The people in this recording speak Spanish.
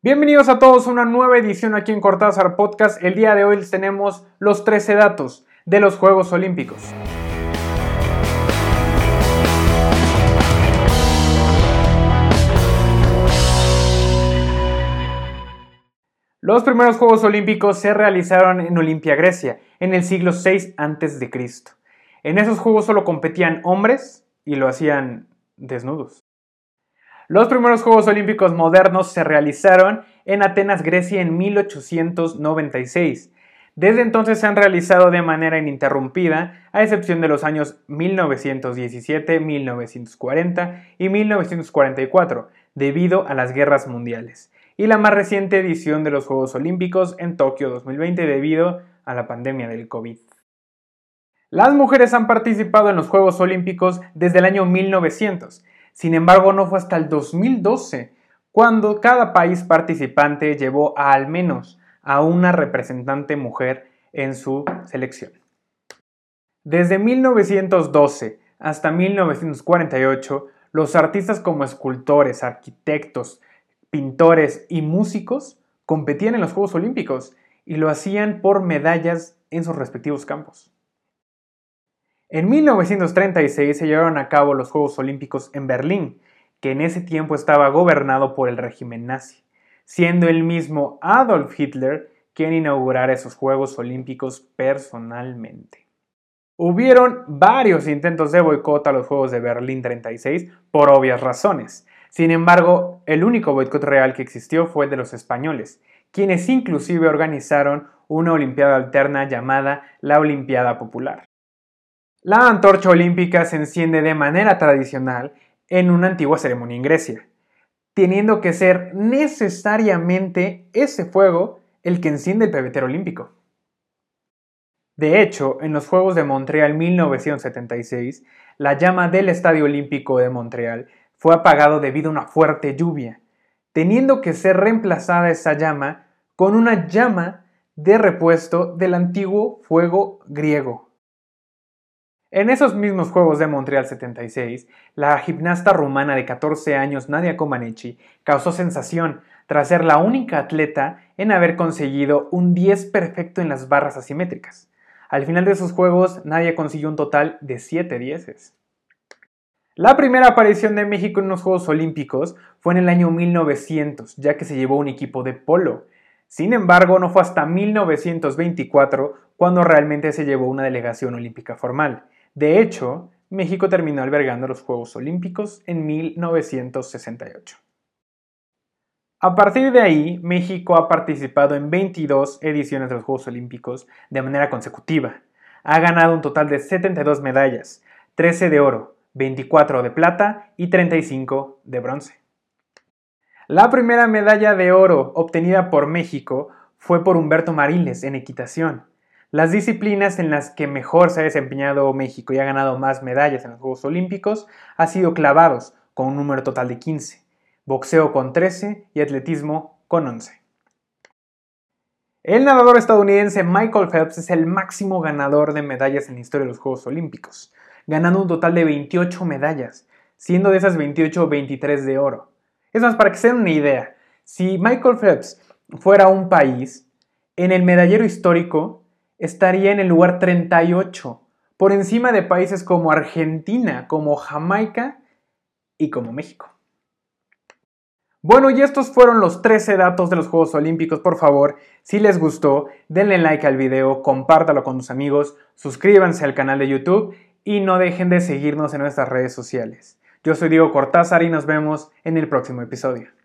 Bienvenidos a todos a una nueva edición aquí en Cortázar Podcast. El día de hoy tenemos los 13 datos de los Juegos Olímpicos. Los primeros Juegos Olímpicos se realizaron en Olimpia, Grecia, en el siglo VI a.C. En esos Juegos solo competían hombres y lo hacían desnudos. Los primeros Juegos Olímpicos modernos se realizaron en Atenas, Grecia, en 1896. Desde entonces se han realizado de manera ininterrumpida, a excepción de los años 1917, 1940 y 1944, debido a las guerras mundiales, y la más reciente edición de los Juegos Olímpicos en Tokio 2020 debido a la pandemia del COVID. Las mujeres han participado en los Juegos Olímpicos desde el año 1900, sin embargo, no fue hasta el 2012 cuando cada país participante llevó a al menos a una representante mujer en su selección. Desde 1912 hasta 1948, los artistas como escultores, arquitectos, pintores y músicos competían en los Juegos Olímpicos y lo hacían por medallas en sus respectivos campos. En 1936 se llevaron a cabo los Juegos Olímpicos en Berlín, que en ese tiempo estaba gobernado por el régimen nazi, siendo el mismo Adolf Hitler quien inaugurara esos Juegos Olímpicos personalmente. Hubieron varios intentos de boicot a los Juegos de Berlín 36 por obvias razones. Sin embargo, el único boicot real que existió fue el de los españoles, quienes inclusive organizaron una Olimpiada alterna llamada la Olimpiada Popular. La antorcha olímpica se enciende de manera tradicional en una antigua ceremonia en Grecia, teniendo que ser necesariamente ese fuego el que enciende el pebetero olímpico. De hecho, en los Juegos de Montreal 1976, la llama del Estadio Olímpico de Montreal fue apagado debido a una fuerte lluvia, teniendo que ser reemplazada esa llama con una llama de repuesto del antiguo fuego griego. En esos mismos Juegos de Montreal 76, la gimnasta rumana de 14 años Nadia Comaneci causó sensación tras ser la única atleta en haber conseguido un 10 perfecto en las barras asimétricas. Al final de esos Juegos, Nadia consiguió un total de 7 dieces. La primera aparición de México en los Juegos Olímpicos fue en el año 1900, ya que se llevó un equipo de polo. Sin embargo, no fue hasta 1924 cuando realmente se llevó una delegación olímpica formal. De hecho, México terminó albergando los Juegos Olímpicos en 1968. A partir de ahí, México ha participado en 22 ediciones de los Juegos Olímpicos de manera consecutiva. Ha ganado un total de 72 medallas, 13 de oro, 24 de plata y 35 de bronce. La primera medalla de oro obtenida por México fue por Humberto Mariles en equitación, las disciplinas en las que mejor se ha desempeñado México y ha ganado más medallas en los Juegos Olímpicos ha sido clavados, con un número total de 15, boxeo con 13 y atletismo con 11. El nadador estadounidense Michael Phelps es el máximo ganador de medallas en la historia de los Juegos Olímpicos, ganando un total de 28 medallas, siendo de esas 28 23 de oro. Es más, para que se den una idea, si Michael Phelps fuera un país, en el medallero histórico estaría en el lugar 38, por encima de países como Argentina, como Jamaica y como México. Bueno, y estos fueron los 13 datos de los Juegos Olímpicos. Por favor, si les gustó, denle like al video, compártalo con tus amigos, suscríbanse al canal de YouTube y no dejen de seguirnos en nuestras redes sociales. Yo soy Diego Cortázar y nos vemos en el próximo episodio.